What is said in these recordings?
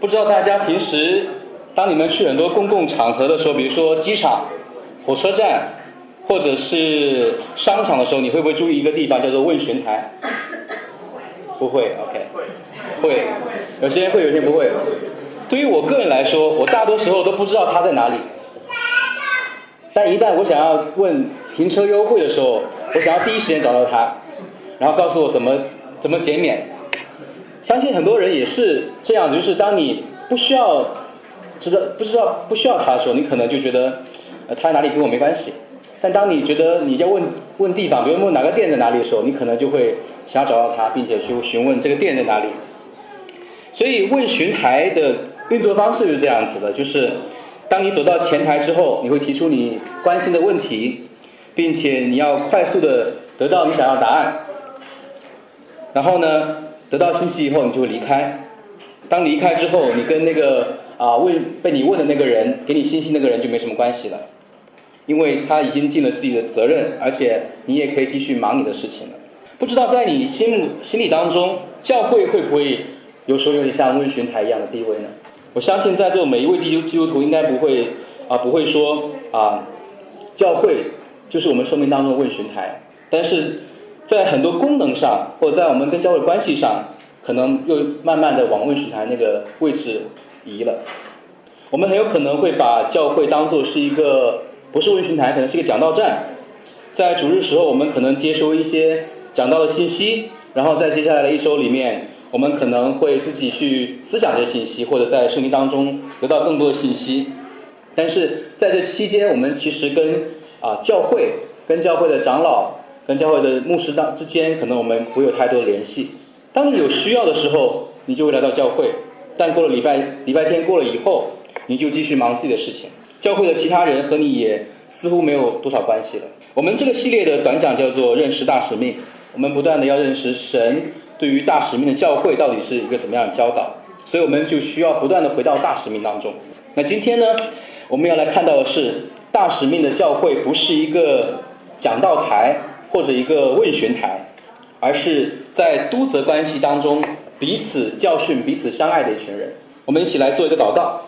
不知道大家平时当你们去很多公共场合的时候，比如说机场、火车站或者是商场的时候，你会不会注意一个地方叫做问询台？不会，OK，会，有些人会，有些人不会。对于我个人来说，我大多时候都不知道它在哪里。但一旦我想要问停车优惠的时候，我想要第一时间找到它，然后告诉我怎么怎么减免。相信很多人也是这样，就是当你不需要知道不知道不需要它的时候，你可能就觉得呃它在哪里跟我没关系。但当你觉得你要问问地方，比如问哪个店在哪里的时候，你可能就会想要找到它，并且去询问这个店在哪里。所以问询台的运作方式是这样子的，就是当你走到前台之后，你会提出你关心的问题，并且你要快速的得到你想要答案。然后呢，得到信息以后，你就会离开。当离开之后，你跟那个啊问被你问的那个人给你信息那个人就没什么关系了。因为他已经尽了自己的责任，而且你也可以继续忙你的事情了。不知道在你心目心里当中，教会会不会有时候有点像问询台一样的地位呢？我相信在座每一位基督基督徒应该不会啊不会说啊教会就是我们生命当中的问询台，但是在很多功能上或者在我们跟教会关系上，可能又慢慢的往问询台那个位置移了。我们很有可能会把教会当做是一个。不是问询台，可能是一个讲道站。在主日时候，我们可能接收一些讲道的信息，然后在接下来的一周里面，我们可能会自己去思想这些信息，或者在圣经当中得到更多的信息。但是在这期间，我们其实跟啊教会、跟教会的长老、跟教会的牧师当之间，可能我们不会有太多的联系。当你有需要的时候，你就会来到教会，但过了礼拜礼拜天过了以后，你就继续忙自己的事情。教会的其他人和你也似乎没有多少关系了。我们这个系列的短讲叫做“认识大使命”，我们不断的要认识神对于大使命的教会到底是一个怎么样的教导，所以我们就需要不断的回到大使命当中。那今天呢，我们要来看到的是大使命的教会不是一个讲道台或者一个问询台，而是在督责关系当中彼此教训、彼此相爱的一群人。我们一起来做一个祷告，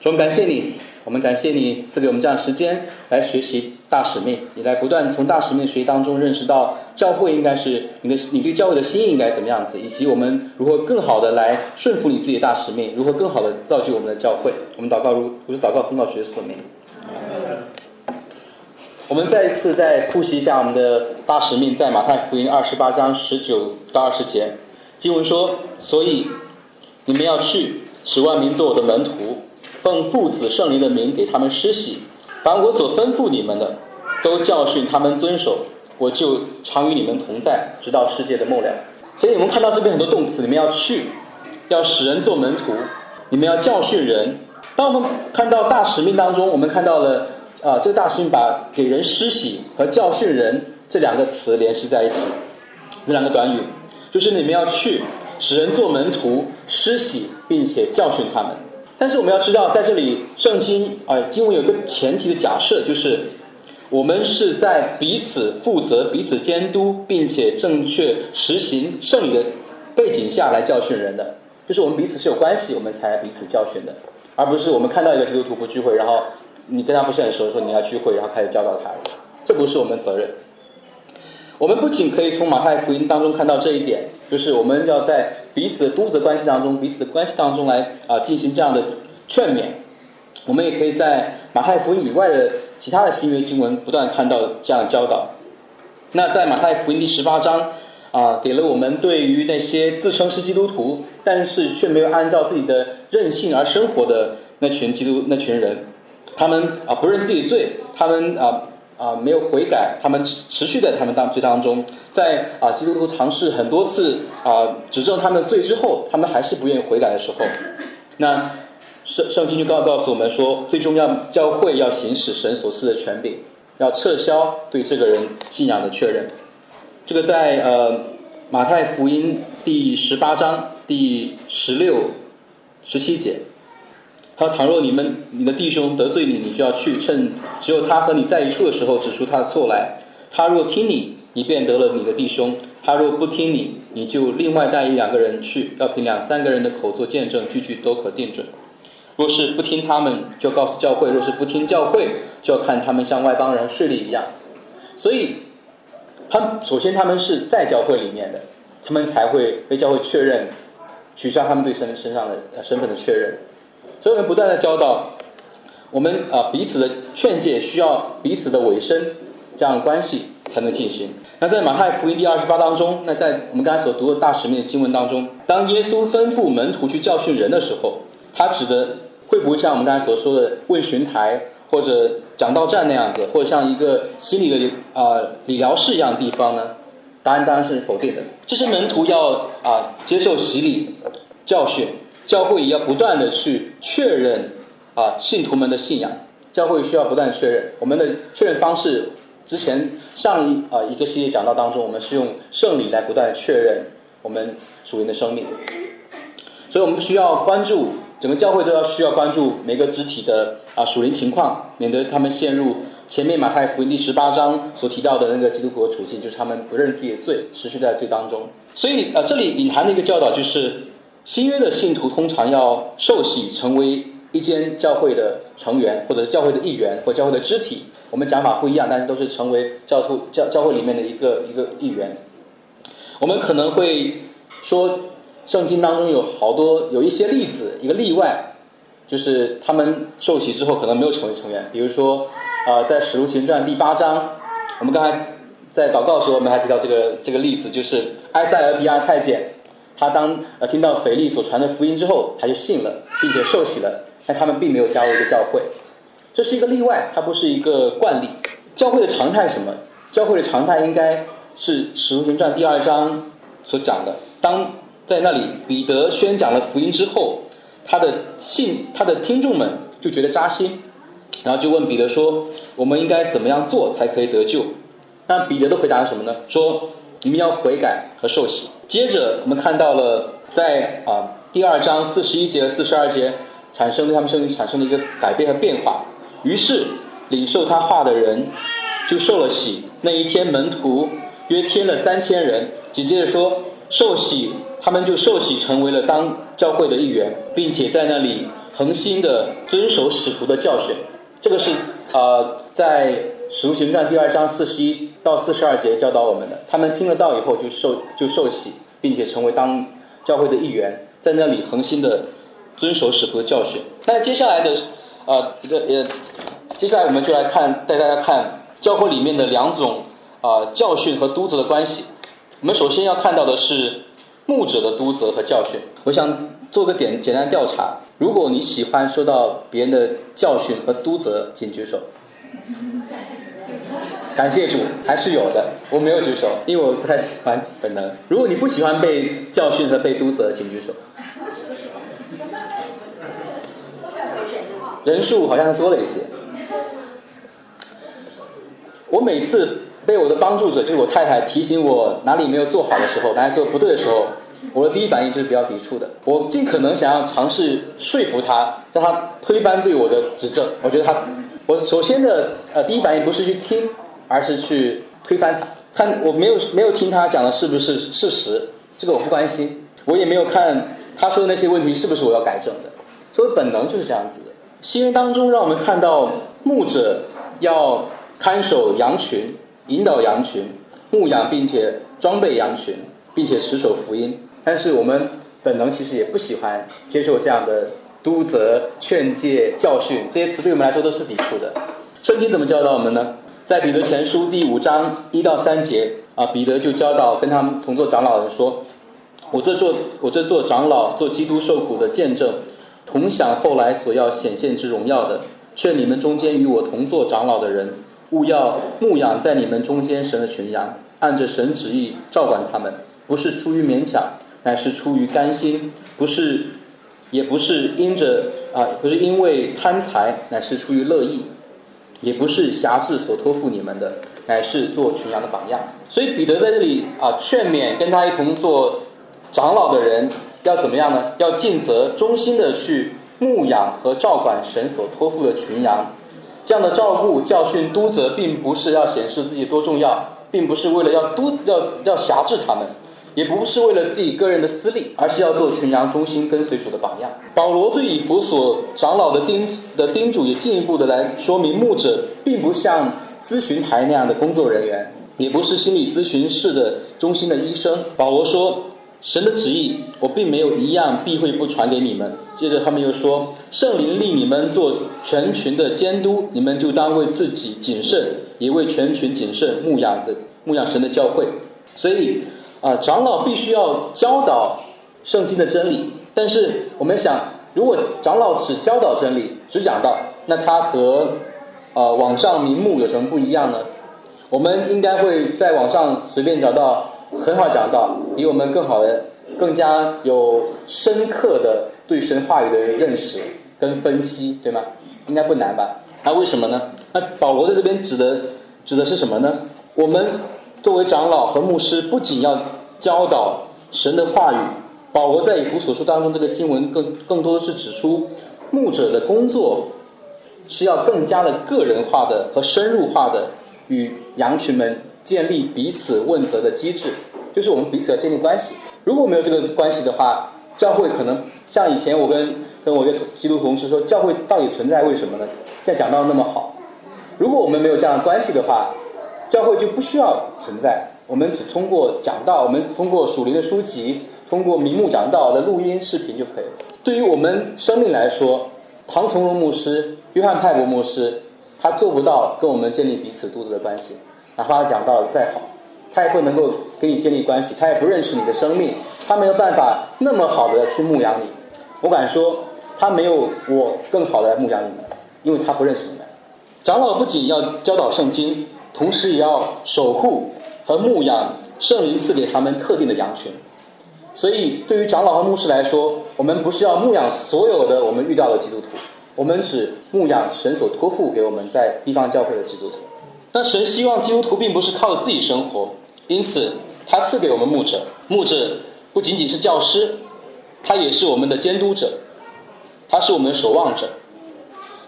主，感谢你。我们感谢你赐给我们这样时间来学习大使命，也来不断从大使命学习当中认识到教会应该是你的，你对教会的心意应该怎么样子，以及我们如何更好的来顺服你自己的大使命，如何更好的造就我们的教会。我们祷告如，如是祷告奉告主耶稣的名。我们再一次再复习一下我们的大使命，在马太福音二十八章十九到二十节，经文说：所以你们要去，使万民做我的门徒。奉父子圣灵的名给他们施洗，把我所吩咐你们的，都教训他们遵守，我就常与你们同在，直到世界的末了。所以，我们看到这边很多动词，你们要去，要使人做门徒，你们要教训人。当我们看到大使命当中，我们看到了啊，这个大使命把给人施洗和教训人这两个词联系在一起，这两个短语就是你们要去，使人做门徒，施洗，并且教训他们。但是我们要知道，在这里圣经啊，经文有个前提的假设，就是我们是在彼此负责、彼此监督，并且正确实行圣礼的背景下来教训人的，就是我们彼此是有关系，我们才彼此教训的，而不是我们看到一个基督徒不聚会，然后你跟他不是很熟，说你要聚会，然后开始教导他，这不是我们责任。我们不仅可以从马太福音当中看到这一点。就是我们要在彼此的督责关系当中，彼此的关系当中来啊进行这样的劝勉。我们也可以在马太福音以外的其他的新约经文不断看到这样的教导。那在马太福音第十八章啊，给了我们对于那些自称是基督徒，但是却没有按照自己的任性而生活的那群基督那群人，他们啊不认自己罪，他们啊。啊，没有悔改，他们持持续在他们当罪当中，在啊，基督徒尝试很多次啊，指证他们的罪之后，他们还是不愿意悔改的时候，那圣圣经就告告诉我们说，最终要教会要行使神所赐的权柄，要撤销对这个人信仰的确认。这个在呃马太福音第十八章第十六、十七节。他倘若你们你的弟兄得罪你，你就要去趁只有他和你在一处的时候指出他的错来。他若听你，你便得了你的弟兄；他若不听你，你就另外带一两个人去，要凭两三个人的口做见证，句句都可定准。若是不听他们，就告诉教会；若是不听教会，就要看他们像外邦人势力一样。所以，他首先他们是在教会里面的，他们才会被教会确认，取消他们对身身上的身份的确认。所以我们不断的教导，我们啊彼此的劝诫需要彼此的委身，这样关系才能进行。那在马太福音第二十八当中，那在我们刚才所读的大使命的经文当中，当耶稣吩咐门徒去教训人的时候，他指的会不会像我们刚才所说的问询台或者讲道站那样子，或者像一个心理的啊理疗室一样地方呢？答案当然是否定的。这些门徒要啊接受洗礼教训，教会也要不断的去确认啊信徒们的信仰，教会需要不断确认我们的确认方式。之前上一呃一个系列讲到当中，我们是用圣礼来不断确认我们属灵的生命，所以我们需要关注整个教会都要需要关注每个肢体的啊属灵情况，免得他们陷入前面马太福音第十八章所提到的那个基督徒的处境，就是他们不认自己的罪，持续在罪当中。所以呃这里隐含的一个教导就是，新约的信徒通常要受洗成为一间教会的成员，或者是教会的一员，或教会的肢体。我们讲法不一样，但是都是成为教徒教教会里面的一个一个一员。我们可能会说，圣经当中有好多有一些例子，一个例外，就是他们受洗之后可能没有成为成员。比如说，啊，在使徒行传第八章，我们刚才在祷告的时候，我们还提到这个这个例子，就是埃塞俄比亚太监，他当呃听到腓力所传的福音之后，他就信了，并且受洗了，但他们并没有加入一个教会。这是一个例外，它不是一个惯例。教会的常态什么？教会的常态应该是《使徒行传》第二章所讲的。当在那里彼得宣讲了福音之后，他的信他的听众们就觉得扎心，然后就问彼得说：“我们应该怎么样做才可以得救？”那彼得的回答是什么呢？说：“你们要悔改和受洗。”接着我们看到了在啊第二章四十一节和四十二节产生对他们生命产生的一个改变和变化。于是，领受他话的人就受了洗。那一天，门徒约添了三千人。紧接着说，受洗，他们就受洗成为了当教会的一员，并且在那里恒心的遵守使徒的教训。这个是呃，在使徒行传第二章四十一到四十二节教导我们的。他们听了道以后就受就受洗，并且成为当教会的一员，在那里恒心的遵守使徒的教训。那接下来的。呃，这个呃，接下来我们就来看，带大家看教会里面的两种啊教训和督责的关系。我们首先要看到的是牧者的督责和教训。我想做个简简单调查，如果你喜欢受到别人的教训和督责，请举手。感谢主，还是有的。我没有举手，因为我不太喜欢本能。如果你不喜欢被教训和被督责，请举手。人数好像多了一些。我每次被我的帮助者，就是我太太提醒我哪里没有做好的时候，哪里做不对的时候，我的第一反应就是比较抵触的。我尽可能想要尝试说服他，让他推翻对我的指正。我觉得他，我首先的呃第一反应不是去听，而是去推翻他。看我没有没有听他讲的是不是事实，这个我不关心。我也没有看他说的那些问题是不是我要改正的。所以本能就是这样子的。新约当中，让我们看到牧者要看守羊群、引导羊群、牧养并且装备羊群，并且持守福音。但是我们本能其实也不喜欢接受这样的督责、劝诫、教训，这些词对我们来说都是抵触的。圣经怎么教导我们呢？在彼得前书第五章一到三节啊，彼得就教导跟他们同做长老的说：“我这做我这做长老，做基督受苦的见证。”同享后来所要显现之荣耀的，劝你们中间与我同做长老的人，勿要牧养在你们中间神的群羊，按着神旨意照管他们，不是出于勉强，乃是出于甘心；不是，也不是因着啊，不是因为贪财，乃是出于乐意；也不是侠士所托付你们的，乃是做群羊的榜样。所以彼得在这里啊，劝勉跟他一同做长老的人。要怎么样呢？要尽责、忠心的去牧养和照管神所托付的群羊。这样的照顾、教训、督责，并不是要显示自己多重要，并不是为了要督要要辖制他们，也不是为了自己个人的私利，而是要做群羊中心跟随主的榜样。保罗对以弗所长老的叮的叮嘱，也进一步的来说明，牧者并不像咨询台那样的工作人员，也不是心理咨询室的中心的医生。保罗说。神的旨意，我并没有一样避讳不传给你们。接着他们又说，圣灵立你们做全群的监督，你们就当为自己谨慎，也为全群谨慎牧养的牧养神的教会。所以啊，长老必须要教导圣经的真理。但是我们想，如果长老只教导真理，只讲道，那他和呃网上名目有什么不一样呢？我们应该会在网上随便找到。很好讲到，比我们更好的、更加有深刻的对神话语的认识跟分析，对吗？应该不难吧？那为什么呢？那保罗在这边指的指的是什么呢？我们作为长老和牧师，不仅要教导神的话语，保罗在以弗所书当中这个经文更更多的是指出，牧者的工作是要更加的个人化的和深入化的与羊群们。建立彼此问责的机制，就是我们彼此要建立关系。如果没有这个关系的话，教会可能像以前我跟跟我一个基督同事说，教会到底存在为什么呢？现在讲到那么好，如果我们没有这样的关系的话，教会就不需要存在。我们只通过讲道，我们通过属灵的书籍，通过明目讲道的录音视频就可以了。对于我们生命来说，唐从容牧师、约翰派伯牧师，他做不到跟我们建立彼此独自的关系。哪怕他讲道再好，他也不能够跟你建立关系，他也不认识你的生命，他没有办法那么好的去牧养你。我敢说，他没有我更好的来牧养你们，因为他不认识你们。长老不仅要教导圣经，同时也要守护和牧养圣灵赐给他们特定的羊群。所以，对于长老和牧师来说，我们不是要牧养所有的我们遇到的基督徒，我们只牧养神所托付给我们在地方教会的基督徒。但神希望基督徒并不是靠自己生活，因此他赐给我们牧者。牧者不仅仅是教师，他也是我们的监督者，他是我们守望者。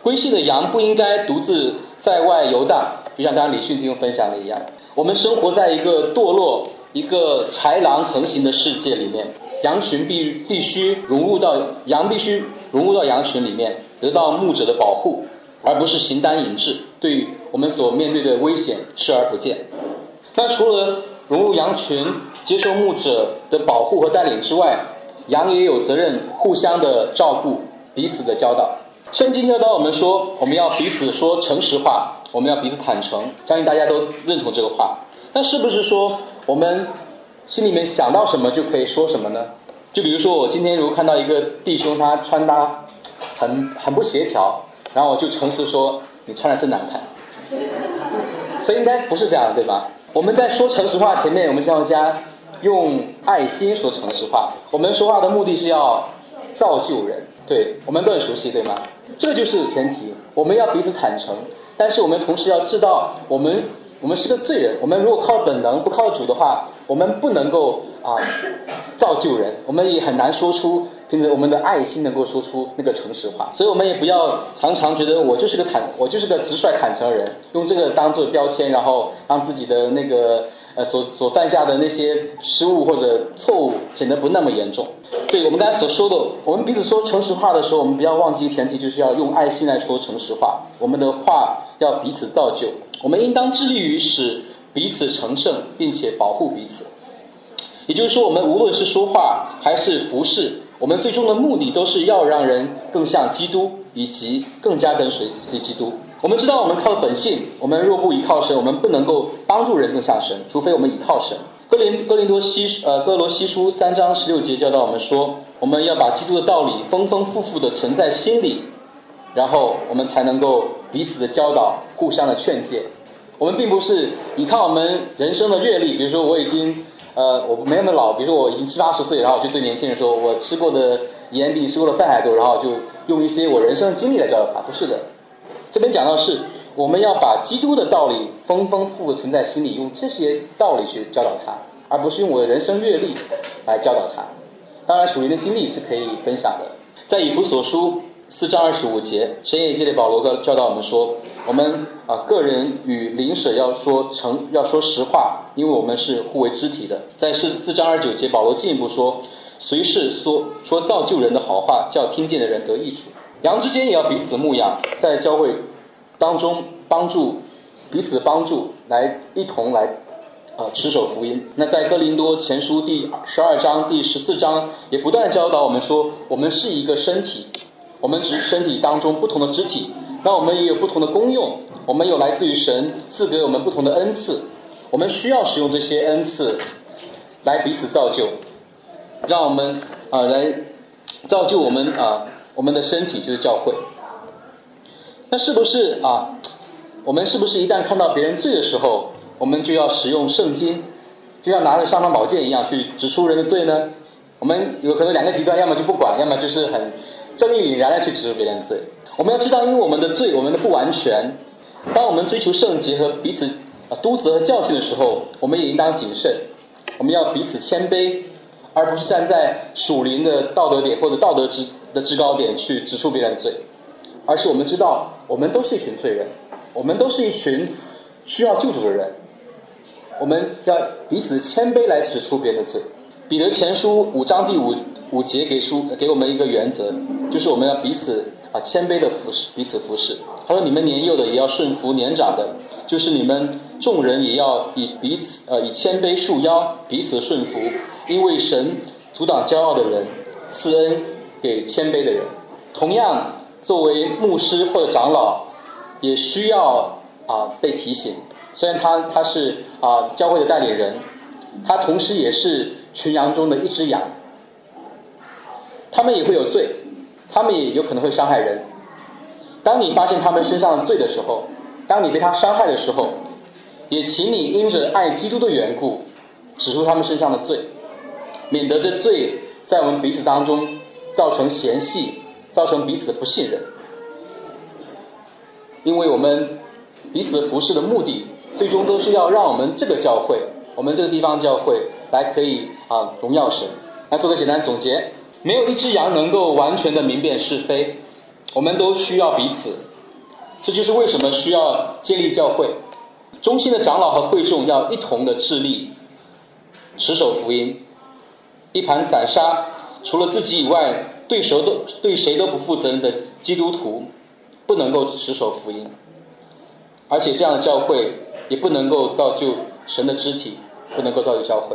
归信的羊不应该独自在外游荡，就像刚刚李迅弟兄分享的一样。我们生活在一个堕落、一个豺狼横行的世界里面，羊群必必须融入到羊必须融入到羊群里面，得到牧者的保护。而不是形单影只，对我们所面对的危险视而不见。那除了融入羊群、接受牧者的保护和带领之外，羊也有责任互相的照顾、彼此的教导。圣经教导我们说，我们要彼此说诚实话，我们要彼此坦诚。相信大家都认同这个话。那是不是说我们心里面想到什么就可以说什么呢？就比如说我今天如果看到一个弟兄他穿搭很很不协调。然后我就诚实说，你穿的真难看，所以应该不是这样，对吧？我们在说诚实话前面，我们要加用爱心说诚实话。我们说话的目的是要造就人，对我们都很熟悉，对吗？这就是前提，我们要彼此坦诚，但是我们同时要知道，我们我们是个罪人，我们如果靠本能不靠主的话，我们不能够啊造就人，我们也很难说出。凭着我们的爱心能够说出那个诚实话，所以我们也不要常常觉得我就是个坦，我就是个直率坦诚的人，用这个当做标签，然后让自己的那个呃所所犯下的那些失误或者错误显得不那么严重。对我们刚才所说的，我们彼此说诚实话的时候，我们不要忘记前提就是要用爱心来说诚实话。我们的话要彼此造就，我们应当致力于使彼此成圣，并且保护彼此。也就是说，我们无论是说话还是服侍。我们最终的目的都是要让人更像基督，以及更加跟随随基督。我们知道，我们靠的本性，我们若不依靠神，我们不能够帮助人更像神，除非我们倚靠神。哥林哥林多西呃哥罗西书三章十六节教导我们说，我们要把基督的道理丰丰富富的存在心里，然后我们才能够彼此的教导，互相的劝诫。我们并不是依靠我们人生的阅历，比如说我已经。呃，我没那么老，比如说我已经七八十岁，然后我就对年轻人说，我吃过的盐比吃过的饭还多，然后就用一些我人生的经历来教导他，不是的。这边讲到是，我们要把基督的道理丰丰富富存在心里，用这些道理去教导他，而不是用我的人生阅历来教导他。当然，属灵的经历是可以分享的。在以弗所书四章二十五节，神也借着保罗的教导我们说，我们啊个人与邻舍要说诚要说实话，因为我们是互为肢体的。在四四章二十九节，保罗进一步说，随时说说造就人的好话，叫听见的人得益处。羊之间也要彼此牧养，在教会当中帮助彼此帮助，来一同来。啊，持守福音。那在哥林多前书第十二章、第十四章，也不断教导我们说，我们是一个身体，我们只身体当中不同的肢体，那我们也有不同的功用，我们有来自于神赐给我们不同的恩赐，我们需要使用这些恩赐来彼此造就，让我们啊来造就我们啊我们的身体就是教会。那是不是啊？我们是不是一旦看到别人罪的时候？我们就要使用圣经，就像拿着尚方宝剑一样去指出人的罪呢？我们有可能两个极端，要么就不管，要么就是很正义凛然的去指出别人的罪。我们要知道，因为我们的罪，我们的不完全，当我们追求圣洁和彼此啊督责和教训的时候，我们也应当谨慎。我们要彼此谦卑，而不是站在属灵的道德点或者道德之的制高点去指出别人的罪，而是我们知道，我们都是一群罪人，我们都是一群需要救主的人。我们要彼此谦卑来指出别人的罪。彼得前书五章第五五节给书给我们一个原则，就是我们要彼此啊谦卑的服侍，彼此服侍。他说：“你们年幼的也要顺服年长的，就是你们众人也要以彼此呃以谦卑束腰，彼此顺服。因为神阻挡骄傲的人，赐恩给谦卑的人。同样，作为牧师或者长老，也需要啊被提醒。”虽然他他是啊教会的代理人，他同时也是群羊中的一只羊。他们也会有罪，他们也有可能会伤害人。当你发现他们身上的罪的时候，当你被他伤害的时候，也请你因着爱基督的缘故，指出他们身上的罪，免得这罪在我们彼此当中造成嫌隙，造成彼此的不信任。因为我们彼此服侍的目的。最终都是要让我们这个教会，我们这个地方教会来可以啊荣耀神。来做个简单总结：没有一只羊能够完全的明辨是非，我们都需要彼此。这就是为什么需要建立教会。中心的长老和会众要一同的致力持守福音。一盘散沙，除了自己以外，对谁都对谁都不负责任的基督徒，不能够持守福音。而且这样的教会。也不能够造就神的肢体，不能够造就教会。